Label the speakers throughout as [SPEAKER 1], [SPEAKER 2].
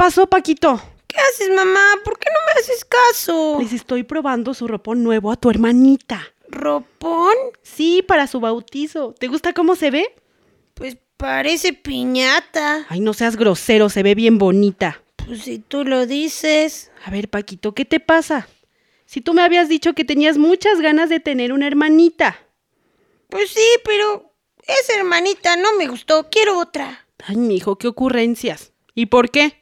[SPEAKER 1] Pasó, Paquito?
[SPEAKER 2] ¿Qué haces, mamá? ¿Por qué no me haces caso?
[SPEAKER 1] Les estoy probando su ropón nuevo a tu hermanita.
[SPEAKER 2] ¿Ropón?
[SPEAKER 1] Sí, para su bautizo. ¿Te gusta cómo se ve?
[SPEAKER 2] Pues parece piñata.
[SPEAKER 1] Ay, no seas grosero, se ve bien bonita.
[SPEAKER 2] Pues si tú lo dices.
[SPEAKER 1] A ver, Paquito, ¿qué te pasa? Si tú me habías dicho que tenías muchas ganas de tener una hermanita.
[SPEAKER 2] Pues sí, pero esa hermanita no me gustó. Quiero otra.
[SPEAKER 1] Ay, mijo, qué ocurrencias. ¿Y por qué?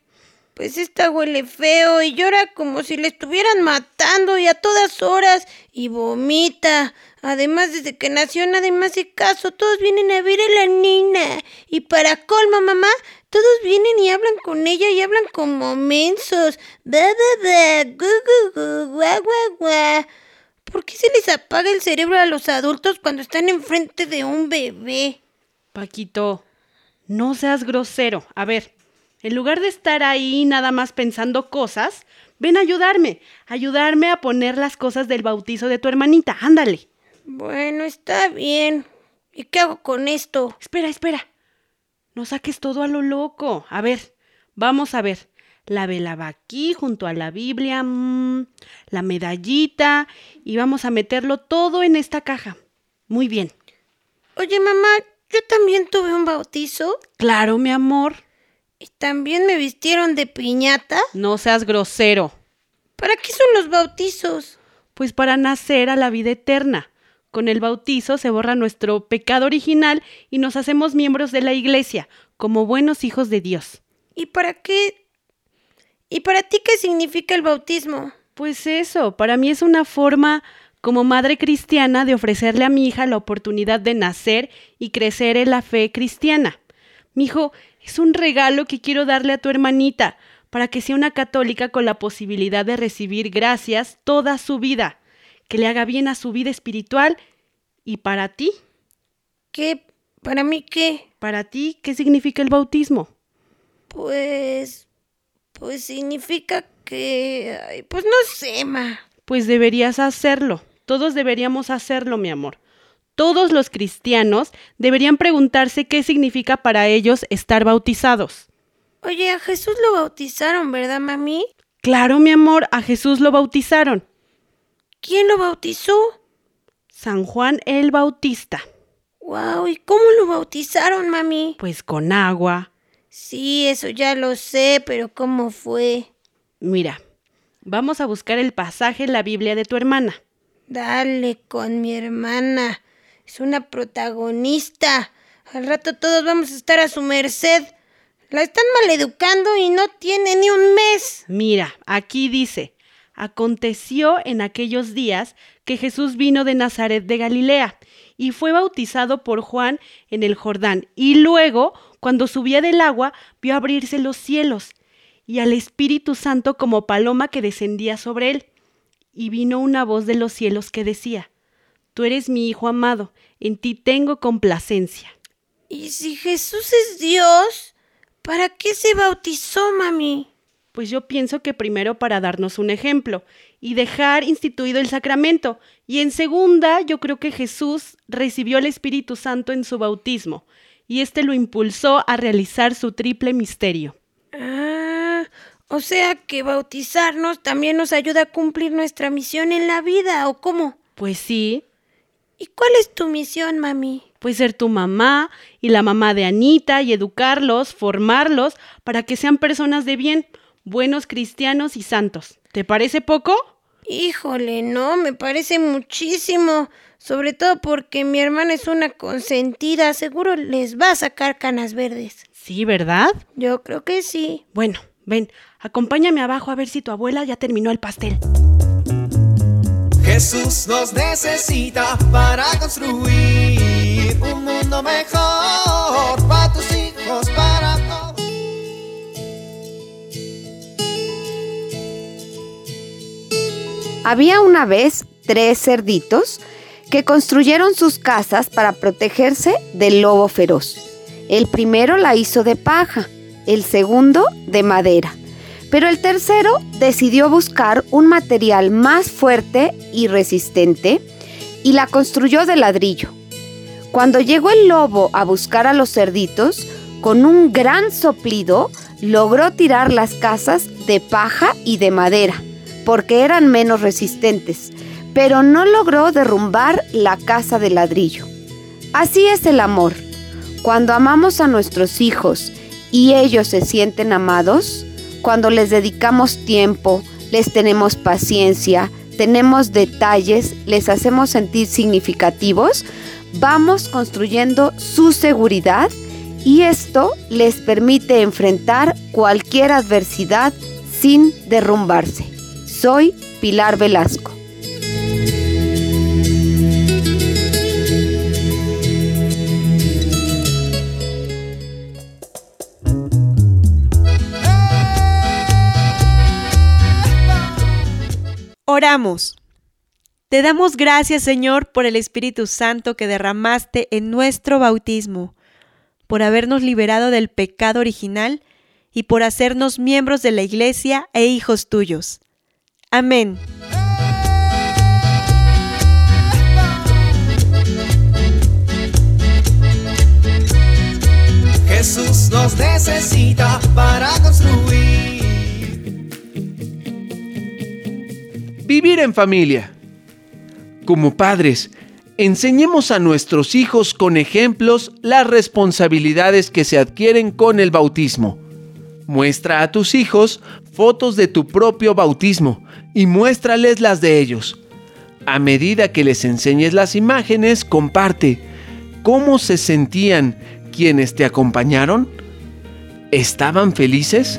[SPEAKER 2] Pues esta huele feo y llora como si le estuvieran matando y a todas horas y vomita. Además, desde que nació nadie más hace caso. Todos vienen a ver a la nena. Y para colmo, mamá, todos vienen y hablan con ella y hablan como mensos. Ba, ba, ba, gu, gu, gu, gua, gua, gua. ¿Por qué se les apaga el cerebro a los adultos cuando están enfrente de un bebé?
[SPEAKER 1] Paquito, no seas grosero. A ver, en lugar de estar ahí nada más pensando cosas, ven a ayudarme. Ayudarme a poner las cosas del bautizo de tu hermanita. Ándale.
[SPEAKER 2] Bueno, está bien. ¿Y qué hago con esto?
[SPEAKER 1] Espera, espera. No saques todo a lo loco. A ver, vamos a ver. La vela va aquí junto a la Biblia, mm, la medallita y vamos a meterlo todo en esta caja. Muy bien.
[SPEAKER 2] Oye, mamá, yo también tuve un bautizo
[SPEAKER 1] Claro, mi amor.
[SPEAKER 2] También me vistieron de piñata.
[SPEAKER 1] No seas grosero.
[SPEAKER 2] ¿Para qué son los bautizos?
[SPEAKER 1] Pues para nacer a la vida eterna. Con el bautizo se borra nuestro pecado original y nos hacemos miembros de la iglesia, como buenos hijos de Dios.
[SPEAKER 2] ¿Y para qué? ¿Y para ti qué significa el bautismo?
[SPEAKER 1] Pues eso, para mí es una forma como madre cristiana de ofrecerle a mi hija la oportunidad de nacer y crecer en la fe cristiana. Mi hijo, es un regalo que quiero darle a tu hermanita para que sea una católica con la posibilidad de recibir gracias toda su vida, que le haga bien a su vida espiritual y para ti,
[SPEAKER 2] ¿Qué? ¿Para mí qué?
[SPEAKER 1] para ti, ¿qué significa el bautismo?
[SPEAKER 2] Pues... Pues significa que... ay, pues no sé, ma.
[SPEAKER 1] Pues deberías hacerlo. Todos deberíamos hacerlo, mi amor. Todos los cristianos deberían preguntarse qué significa para ellos estar bautizados.
[SPEAKER 2] Oye, a Jesús lo bautizaron, ¿verdad, mami?
[SPEAKER 1] Claro, mi amor, a Jesús lo bautizaron.
[SPEAKER 2] ¿Quién lo bautizó?
[SPEAKER 1] San Juan el Bautista.
[SPEAKER 2] Wow, ¿y cómo lo bautizaron, mami?
[SPEAKER 1] Pues con agua.
[SPEAKER 2] Sí, eso ya lo sé, pero ¿cómo fue?
[SPEAKER 1] Mira, vamos a buscar el pasaje en la Biblia de tu hermana.
[SPEAKER 2] Dale con mi hermana. Es una protagonista. Al rato todos vamos a estar a su merced. La están maleducando y no tiene ni un mes.
[SPEAKER 1] Mira, aquí dice, aconteció en aquellos días que Jesús vino de Nazaret de Galilea y fue bautizado por Juan en el Jordán, y luego, cuando subía del agua, vio abrirse los cielos y al Espíritu Santo como paloma que descendía sobre él. Y vino una voz de los cielos que decía, Tú eres mi Hijo amado, en ti tengo complacencia.
[SPEAKER 2] Y si Jesús es Dios, ¿para qué se bautizó, mami?
[SPEAKER 1] Pues yo pienso que primero para darnos un ejemplo y dejar instituido el sacramento. Y en segunda, yo creo que Jesús recibió el Espíritu Santo en su bautismo y este lo impulsó a realizar su triple misterio.
[SPEAKER 2] Ah, o sea que bautizarnos también nos ayuda a cumplir nuestra misión en la vida, ¿o cómo?
[SPEAKER 1] Pues sí,
[SPEAKER 2] ¿Y cuál es tu misión, mami?
[SPEAKER 1] pues ser tu mamá y la mamá de Anita y educarlos, formarlos para que sean personas de bien, buenos cristianos y santos. ¿Te parece poco?
[SPEAKER 2] Híjole, no, me parece muchísimo. Sobre todo porque mi hermana es una consentida. Seguro les va a sacar canas verdes.
[SPEAKER 1] Sí, ¿verdad?
[SPEAKER 2] Yo creo que sí.
[SPEAKER 1] Bueno, ven, acompáñame abajo a ver si tu abuela ya terminó el pastel.
[SPEAKER 3] Jesús nos necesita para construir un mundo mejor para tus hijos, para todos.
[SPEAKER 4] Había una vez tres cerditos que construyeron sus casas para protegerse del lobo feroz. El primero la hizo de paja, el segundo de madera, pero el tercero decidió buscar un material más fuerte y resistente y la construyó de ladrillo. Cuando llegó el lobo a buscar a los cerditos, con un gran soplido logró tirar las casas de paja y de madera, porque eran menos resistentes, pero no logró derrumbar la casa de ladrillo. Así es el amor. Cuando amamos a nuestros hijos y ellos se sienten amados, cuando les dedicamos tiempo, les tenemos paciencia, tenemos detalles, les hacemos sentir significativos, vamos construyendo su seguridad y esto les permite enfrentar cualquier adversidad sin derrumbarse. Soy Pilar Velasco.
[SPEAKER 5] Oramos. Te damos gracias, Señor, por el Espíritu Santo que derramaste en nuestro bautismo, por habernos liberado del pecado original y por hacernos miembros de la Iglesia e hijos tuyos. Amén.
[SPEAKER 3] Jesús nos necesita para construir.
[SPEAKER 6] Vivir en familia. Como padres, enseñemos a nuestros hijos con ejemplos las responsabilidades que se adquieren con el bautismo. Muestra a tus hijos fotos de tu propio bautismo y muéstrales las de ellos. A medida que les enseñes las imágenes, comparte cómo se sentían quienes te acompañaron. ¿Estaban felices?